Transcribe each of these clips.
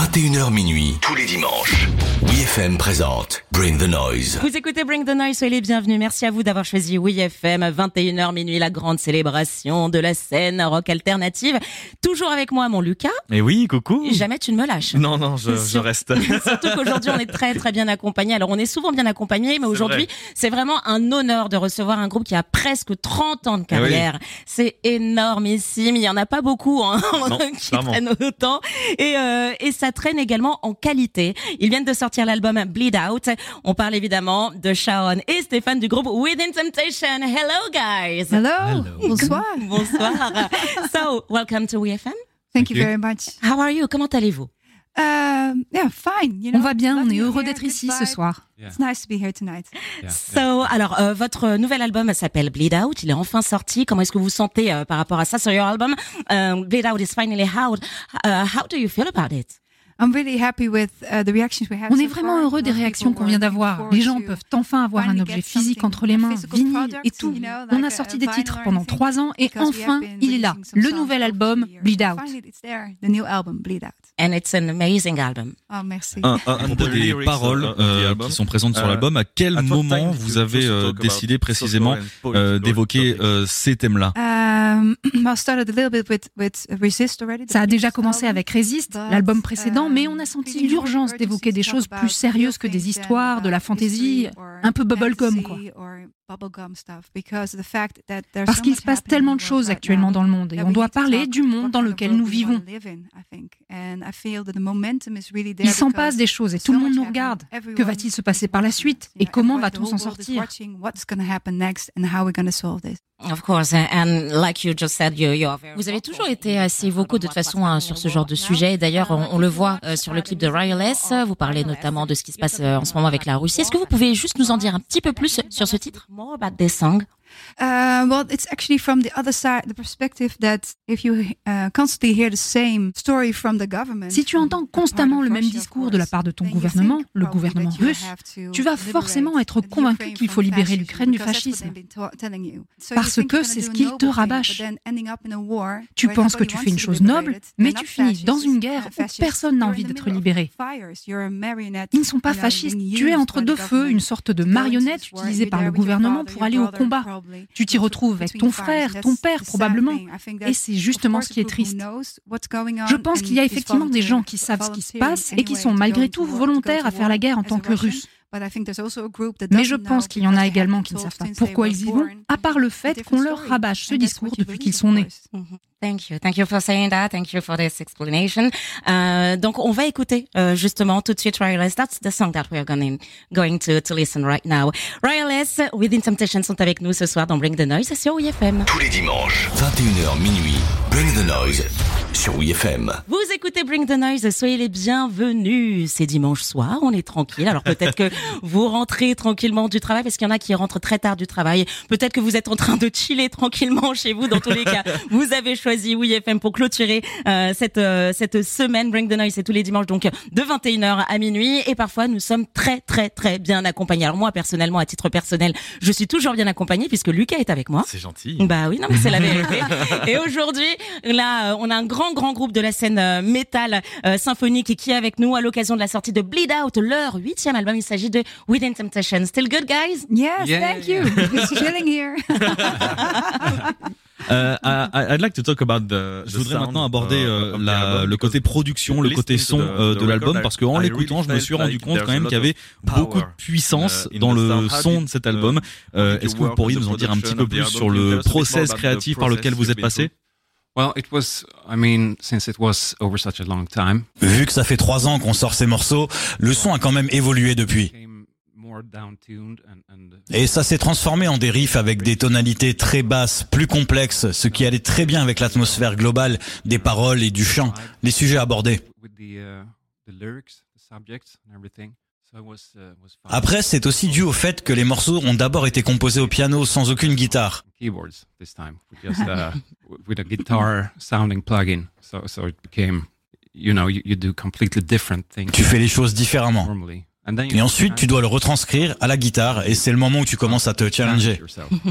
21h minuit, tous les dimanches. WeFM présente Bring the Noise. Vous écoutez Bring the Noise, soyez les bienvenus. Merci à vous d'avoir choisi WeFM. 21h minuit, la grande célébration de la scène rock alternative. Toujours avec moi, mon Lucas. Mais oui, coucou. Jamais tu ne me lâches. Non, non, je, reste. Surtout qu'aujourd'hui, on est très, très bien accompagné. Alors, on est souvent bien accompagné, mais aujourd'hui, c'est vraiment un honneur de recevoir un groupe qui a presque 30 ans de Eh oui. carrière. C'est énormissime. Il y en a pas beaucoup, hein, qui traînent autant. Et, euh, et ça traîne également en qualité. Ils viennent de sortir l'album Bleed Out. On parle évidemment de Sharon et Stéphane du groupe Within Temptation. Hello, guys. Hello. Bonsoir. Bonsoir. so, welcome to WFM. Thank you very much. How are you? Comment allez-vous? Um, yeah, fine. You On va bien, on est heureux d'être ici ce soir. It's nice to be here tonight. So, alors, euh, votre nouvel album s'appelle Bleed Out. Il est enfin sorti. Comment est-ce que vous vous sentez euh, par rapport à ça sur your album? Um, Bleed Out is finally out. Uh, how do you feel about it? I'm really happy with uh, the reactions we have On est vraiment heureux des réactions people qu'on vient d'avoir. Les gens peuvent enfin avoir un finally objet physique entre les a mains, physical vinyle et tout. On a sorti des titres pendant trois ans et enfin, been il est là, le nouvel album. Bleed Out. Finally, it's there, the new album Bleed Out. And it's an amazing album. Oh, merci. Un, des paroles euh, the album. qui sont présentes sur Euh, l'album, à quel At what moment vous did you avez euh, décidé précisément euh, d'évoquer ces thèmes-là? Um, I started a little bit with, with Resist already. the Ça a déjà commencé avec Résiste, But, l'album précédent, mais on a senti l'urgence d'évoquer des choses plus sérieuses que des histoires, de la about fantaisie, un peu bubblegum, quoi. Parce qu'il se passe tellement de choses actuellement dans le monde et on doit parler du monde dans lequel nous vivons. Il s'en passe des choses et tout le monde nous regarde. Que va-t-il se passer par la suite et comment va-t-on s'en sortir? watching what's going to happen next and how we're going to solve this. Of course, and like you just said, you, you're very Vous avez toujours été assez vocaux de toute façon hein, sur ce genre de sujet. Et D'ailleurs, on, on le voit euh, sur le clip de Riotless. Vous parlez notamment de ce qui se passe euh, en ce moment avec la Russie. Est-ce que vous pouvez juste nous en dire un petit peu plus sur ce titre? More about this song. Uh, well, it's actually from the other side, the perspective that if you uh, constantly hear the same story from the government. Si tu entends constamment le même discours de la part de ton gouvernement, le gouvernement russe, tu vas forcément être convaincu qu'il faut libérer l'Ukraine du fascisme. Parce que c'est ce qu'ils te rabâchent. Tu penses que tu fais une chose noble, mais tu finis dans une guerre où personne n'a envie d'être libéré. Ils ne sont pas fascistes, tu es entre deux feux, une sorte de marionnette utilisée par le gouvernement pour aller au combat. Tu t'y retrouves avec ton frère, ton père probablement, et c'est justement ce qui est triste. Je pense qu'il y a effectivement des gens qui savent ce qui se passe et qui sont malgré tout volontaires à faire la guerre en tant que Russes. Mais je pense qu'il y en a également qui ne savent pas pourquoi ils y vont, à part le fait qu'on leur rabâche ce discours depuis qu'ils sont nés. Thank you. Thank you for saying that. Thank you for this explanation. Euh, donc, on va écouter euh, justement tout de suite Riotless. That's the song that we are going, going to, to listen right now. Riotless, Within Temptation sont avec nous ce soir dans Bring the Noise sur WFM. Tous les dimanches, 21h minuit, Bring the Noise sur WeFM. Vous écoutez Bring the Noise, soyez les bienvenus. C'est dimanche soir, on est tranquille. Alors peut-être que vous rentrez tranquillement du travail, parce qu'il y en a qui rentrent très tard du travail. Peut-être que vous êtes en train de chiller tranquillement chez vous. Dans tous les cas, vous avez choisi WeFM pour clôturer euh, cette euh, cette semaine. Bring the Noise, c'est tous les dimanches, donc de 21h à minuit. Et parfois, nous sommes très très très bien accompagnés. Alors moi, personnellement, à titre personnel, je suis toujours bien accompagnée puisque Lucas est avec moi. C'est gentil. Bah oui, non mais c'est la vérité. Et aujourd'hui, là, euh, on a un grand grand groupe de la scène euh, métal euh, symphonique qui est avec nous à l'occasion de la sortie de Bleed Out, leur huitième album. Il s'agit de Within Temptation. Still good, guys? Yes, Yeah, thank you. Chilling here. Euh, I- I'd like to talk about the. Je voudrais sound maintenant aborder la- album le côté production, le côté son the- the de l'album, parce qu'en l'écoutant, je me suis rendu like compte quand même qu'il y avait beaucoup de puissance uh, dans le son de cet uh, album. Euh, Est-ce que vous pourriez nous en dire un petit peu plus sur le process créatif par lequel vous êtes passé? Vu que ça fait trois ans qu'on sort ces morceaux, le son a quand même évolué depuis. Et ça s'est transformé en des riffs avec des tonalités très basses, plus complexes, ce qui allait très bien avec l'atmosphère globale des paroles et du chant, les sujets abordés. Uh, uh, fun. Après, c'est aussi dû au fait que les morceaux ont d'abord été composés au piano sans aucune guitare. Tu fais les choses différemment. Et ensuite, tu dois le retranscrire à la guitare, et c'est le moment où tu commences à te challenger.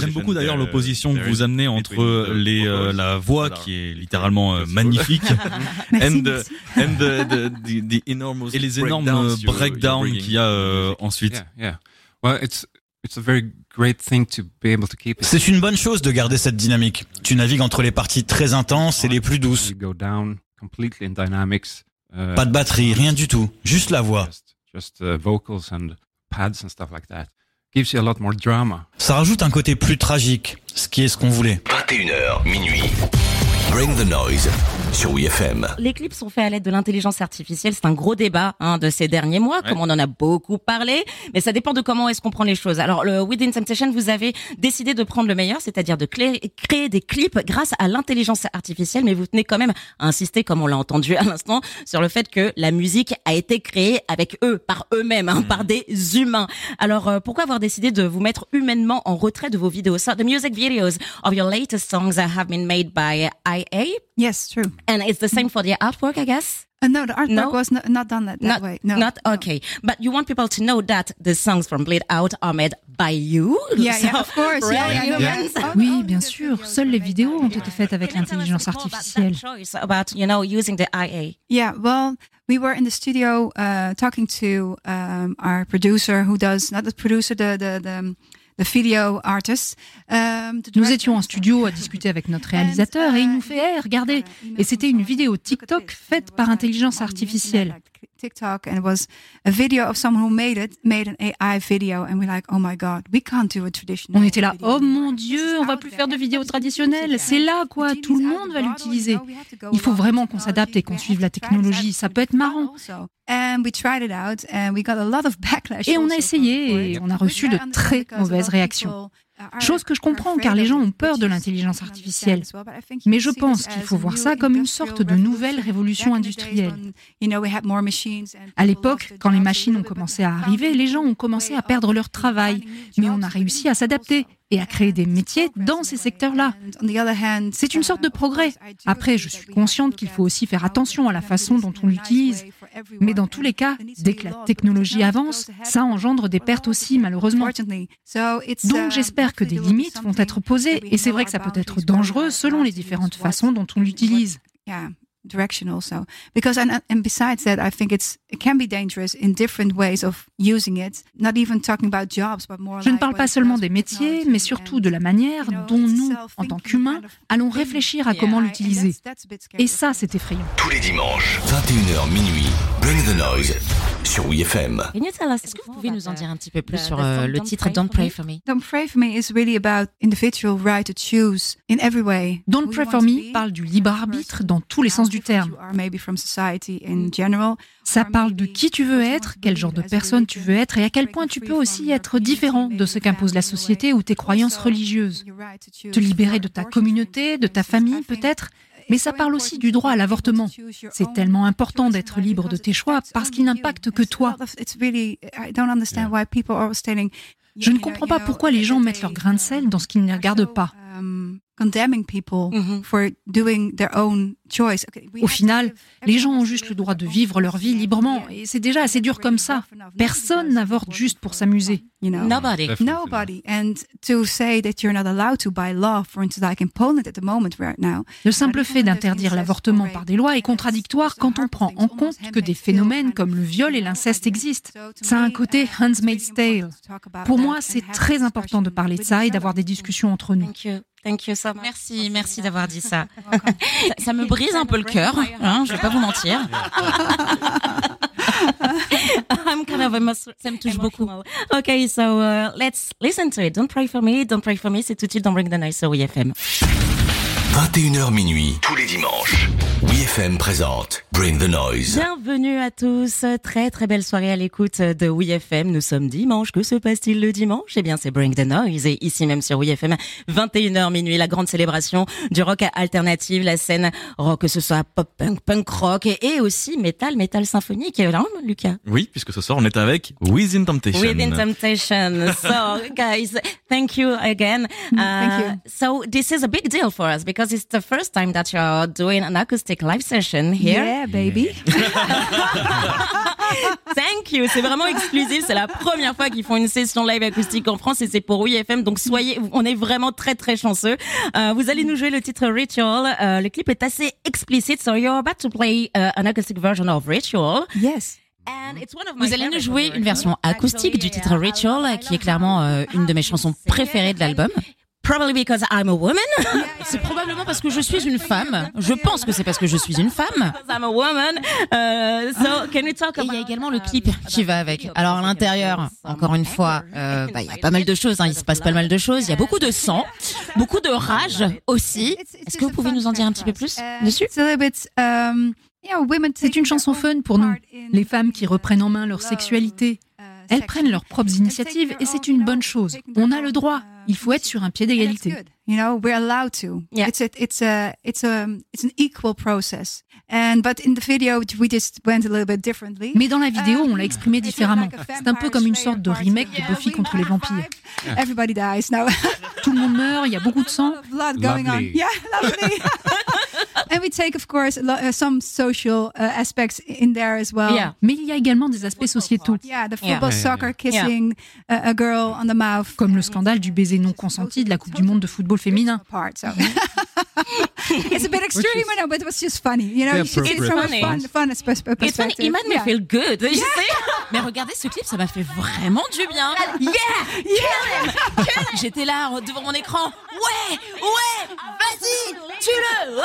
J'aime beaucoup d'ailleurs l'opposition que vous amenez entre les euh, la voix qui est littéralement euh, magnifique and, the, and the, the, the, enormous et les énormes breakdowns qu'il y a euh, ensuite. C'est une bonne chose de garder cette dynamique. Tu navigues entre les parties très intenses et les plus douces. Pas de batterie, rien du tout, juste la voix. Ça rajoute un côté plus tragique, ce qui est ce qu'on voulait. 21h, minuit. Bring the noise sur WFM. Les clips sont faits à l'aide de l'intelligence artificielle. C'est un gros débat hein, de ces derniers mois, comme on en a beaucoup parlé. Mais ça dépend de comment est-ce qu'on prend les choses. Alors, le Within Temptation, vous avez décidé de prendre le meilleur, c'est-à-dire de créer des clips grâce à l'intelligence artificielle. Mais vous tenez quand même à insister, comme on l'a entendu à l'instant, sur le fait que la musique a été créée avec eux, par eux-mêmes, hein, par des humains. Alors, euh, pourquoi avoir décidé de vous mettre humainement en retrait de vos vidéos? So, the music videos of your latest songs have been made by IA. Yes, true. And it's the same for the artwork, I guess? Uh, no, the artwork no? was not, not done that, that not, way. No, not okay. But you want people to know that the songs from Bleed Out are made by you. Yeah, so, yeah, of course. Really yeah, yeah, yeah. Oh, oui, bien sûr. Seules les vidéos ont été faites avec l'intelligence artificielle. About, you know, using the IA. Yeah, well, we were in the studio uh, talking to um, our producer who does not the producer, the the the Um, nous étions en studio à discuter avec notre réalisateur et il nous fait hey, regardez et c'était une vidéo TikTok faite par intelligence artificielle. TikTok and it was a video of someone who made it, made an AI video, and we're like, oh my god, we can't do a traditional. On était là, oh mon dieu, on va plus faire de vidéos traditionnelles. C'est là quoi, tout le monde va l'utiliser. Il faut vraiment qu'on s'adapte et qu'on suive la technologie. Ça peut être marrant. Et on a essayé et on a reçu de très mauvaises réactions. Chose que je comprends car les gens ont peur de l'intelligence artificielle. Mais je pense qu'il faut voir ça comme une sorte de nouvelle révolution industrielle. À l'époque, quand les machines ont commencé à arriver, les gens ont commencé à perdre leur travail, mais on a réussi à s'adapter et à créer des métiers dans ces secteurs-là. C'est une sorte de progrès. Après, je suis consciente qu'il faut aussi faire attention à la façon dont on l'utilise. Mais dans tous les cas, dès que la technologie avance, ça engendre des pertes aussi, malheureusement. Donc j'espère que des limites vont être posées, et c'est vrai que ça peut être dangereux selon les différentes façons dont on l'utilise direction also because and, and besides that i think it's it can be dangerous in different ways of using it. Not even talking about jobs but more je ne parle pas seulement des métiers mais surtout de la manière dont nous en tant qu'humains allons réfléchir à comment l'utiliser. et ça c'est effrayant. Tous les dimanches 21h minuit bring the noise sur WFM. Est-ce que vous pouvez nous en dire un petit peu plus sur euh, le titre Don't Pray for Me? Don't Pray for Me is really about individual right to choose in every way. Don't Pray for Me parle du libre arbitre dans tous les sens du terme. Ça parle de qui tu veux être, quel genre de personne tu veux être et à quel point tu peux aussi être différent de ce qu'impose la société ou tes croyances religieuses. Te libérer de ta communauté, de ta famille peut-être, mais ça parle aussi du droit à l'avortement. C'est tellement important d'être libre de tes choix parce qu'il n'impacte que toi. Je ne comprends pas pourquoi les gens mettent leur grain de sel dans ce qui ne les regarde pas. Au final, les gens ont juste le droit de vivre leur vie librement et c'est déjà assez dur comme ça. Personne n'avorte juste pour s'amuser. Nobody. Nobody. And to say that you're not allowed to by law, for instance, like in Poland at the moment right now. Le simple fait d'interdire l'avortement par des lois est contradictoire quand on prend en compte que des phénomènes comme le viol et l'inceste existent. Ça a un côté Handmaid's Tale. Pour moi, c'est très important de parler de ça et d'avoir des discussions entre nous. Thank you so much. Merci, merci d'avoir dit ça. ça. me brise un peu le cœur, hein, je vais pas vous mentir. I'm kind of a ça me touche beaucoup. Okay, so uh, let's listen to it. Don't pray for me, don't pray for me, c'est tout de suite dans Bring the Nice sur WFM. 21h minuit, tous les dimanches. WeFM présente Bring the Noise. Bienvenue à tous. Très très belle soirée à l'écoute de WeFM. Nous sommes dimanche. Que se passe-t-il le dimanche? Eh bien, c'est Bring the Noise. Et ici même sur WeFM, 21h minuit, la grande célébration du rock alternative, la scène rock, que ce soit pop punk, punk rock et aussi metal, metal symphonique. Là, Lucas? Oui, puisque ce soir, on est avec Within Temptation. Within Temptation. So, guys, thank you again. thank you. Uh, so, this is a big deal for us because because it's the first time that you're doing an acoustic live session here. Yeah, baby. Thank you. C'est vraiment exclusif. C'est la première fois qu'ils font une session live acoustique en France et c'est pour WeFM. Donc soyez, on est vraiment très très chanceux. Euh, vous allez nous jouer le titre Ritual. Euh, le clip est assez explicite. So you're about to play uh, an acoustic version of Ritual. Yes. Vous allez nous jouer une version acoustique du titre Ritual, qui est clairement euh, une de mes chansons préférées de l'album. Probably because I'm a woman. C'est probablement parce que je suis une femme. Je pense que c'est parce que je suis une femme. I'm a woman. Uh, so can we talk about... Et il y a également le clip qui va avec. Alors à l'intérieur, encore une fois, euh, bah, il y a pas mal de choses. Hein. Il se passe pas mal de choses. Il y a beaucoup de sang, beaucoup de rage aussi. Est-ce que vous pouvez nous en dire un petit peu plus dessus? um, C'est une chanson fun pour nous, les femmes qui reprennent en main leur sexualité. Elles prennent leurs propres initiatives et c'est une bonne chose. On a le droit. Il faut être sur un pied d'égalité. You know, we're allowed to. Yeah. It's a, it's a, it's a, it's an equal process. And but in the video, we just went a little bit differently. Mais dans la vidéo, on l'a exprimé différemment. C'est un peu comme une sorte de remake de Buffy contre les vampires. Everybody dies now. Tout le monde meurt. Il y a beaucoup de sang. Blood going on. Yeah, lovely. And we take, of course, uh, some social uh, aspects in there as well. Yeah. Mais il y a également des aspects sociétaux. Yeah, the football, soccer, kissing a, a girl on the mouth. Comme le scandale du baiser non consenti de la Coupe du Monde de football féminin. it's a bit extreme, I know, but it was just funny. You know, it's funny. Fun, fun it's funny. It made me feel good. Yeah. Mais regardez ce clip, ça m'a fait vraiment du bien. Yeah, yeah. J'étais là devant mon écran. Ouais, ouais, vas-y, tu le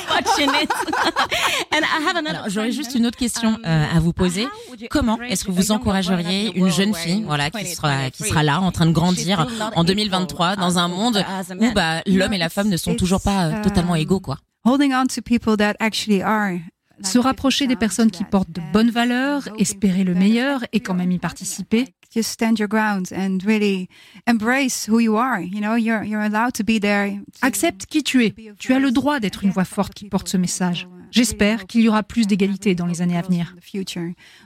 watching it. And I have another. J'aurais juste une autre question euh, à vous poser. Comment est-ce que vous encourageriez une jeune fille, voilà, qui sera qui sera là, en train de grandir en 2023 dans un monde où bah l'homme et la femme ne sont toujours pas euh, totalement égaux, quoi. Holding on to people that actually are se rapprocher des personnes qui portent de bonnes valeurs, espérer le meilleur et quand même y participer. Just stand your ground and really embrace who you are. You know, you're, you're allowed to be there. Accepte qui tu es. Tu as le droit d'être une voix forte qui porte ce message. J'espère qu'il y aura plus d'égalité dans les années à venir.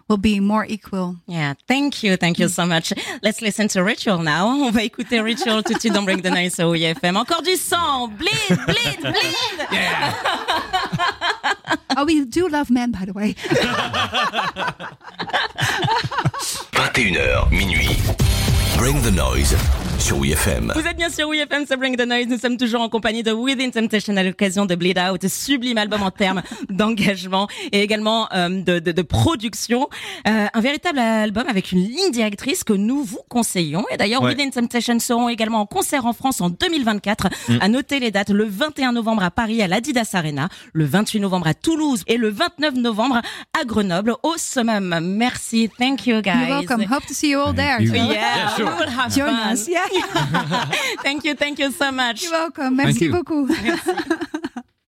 Will be more equal. Yeah, thank you, thank you so much. Let's listen to Ritual now. On va écouter Ritual tout de suite dans Break the Night sur OIFM. Encore du sang, bleed, bleed, bleed. Yeah. oh, we do love men, by the way. 21h, minuit. Bring the Noise sur WeFM. Vous êtes bien sur WeFM, c'est Bring the Noise. Nous sommes toujours en compagnie de Within Temptation à l'occasion de Bleed Out, sublime album en termes d'engagement et également euh, de, de, de, production. Euh, un véritable album avec une ligne directrice que nous vous conseillons. Et d'ailleurs, ouais. Within Temptation seront également en concert en France en 2024. Mm. À noter les dates, le 21 novembre à Paris à l'Adidas Arena, le 28 novembre à Toulouse et le 29 novembre à Grenoble au Summum. Merci, thank you guys. You're welcome. Hope to see you all there. Yeah, yeah sure. we will have Join fun. Us. Yeah. thank you, thank you so much. You're welcome. Merci Thank you. beaucoup. Merci.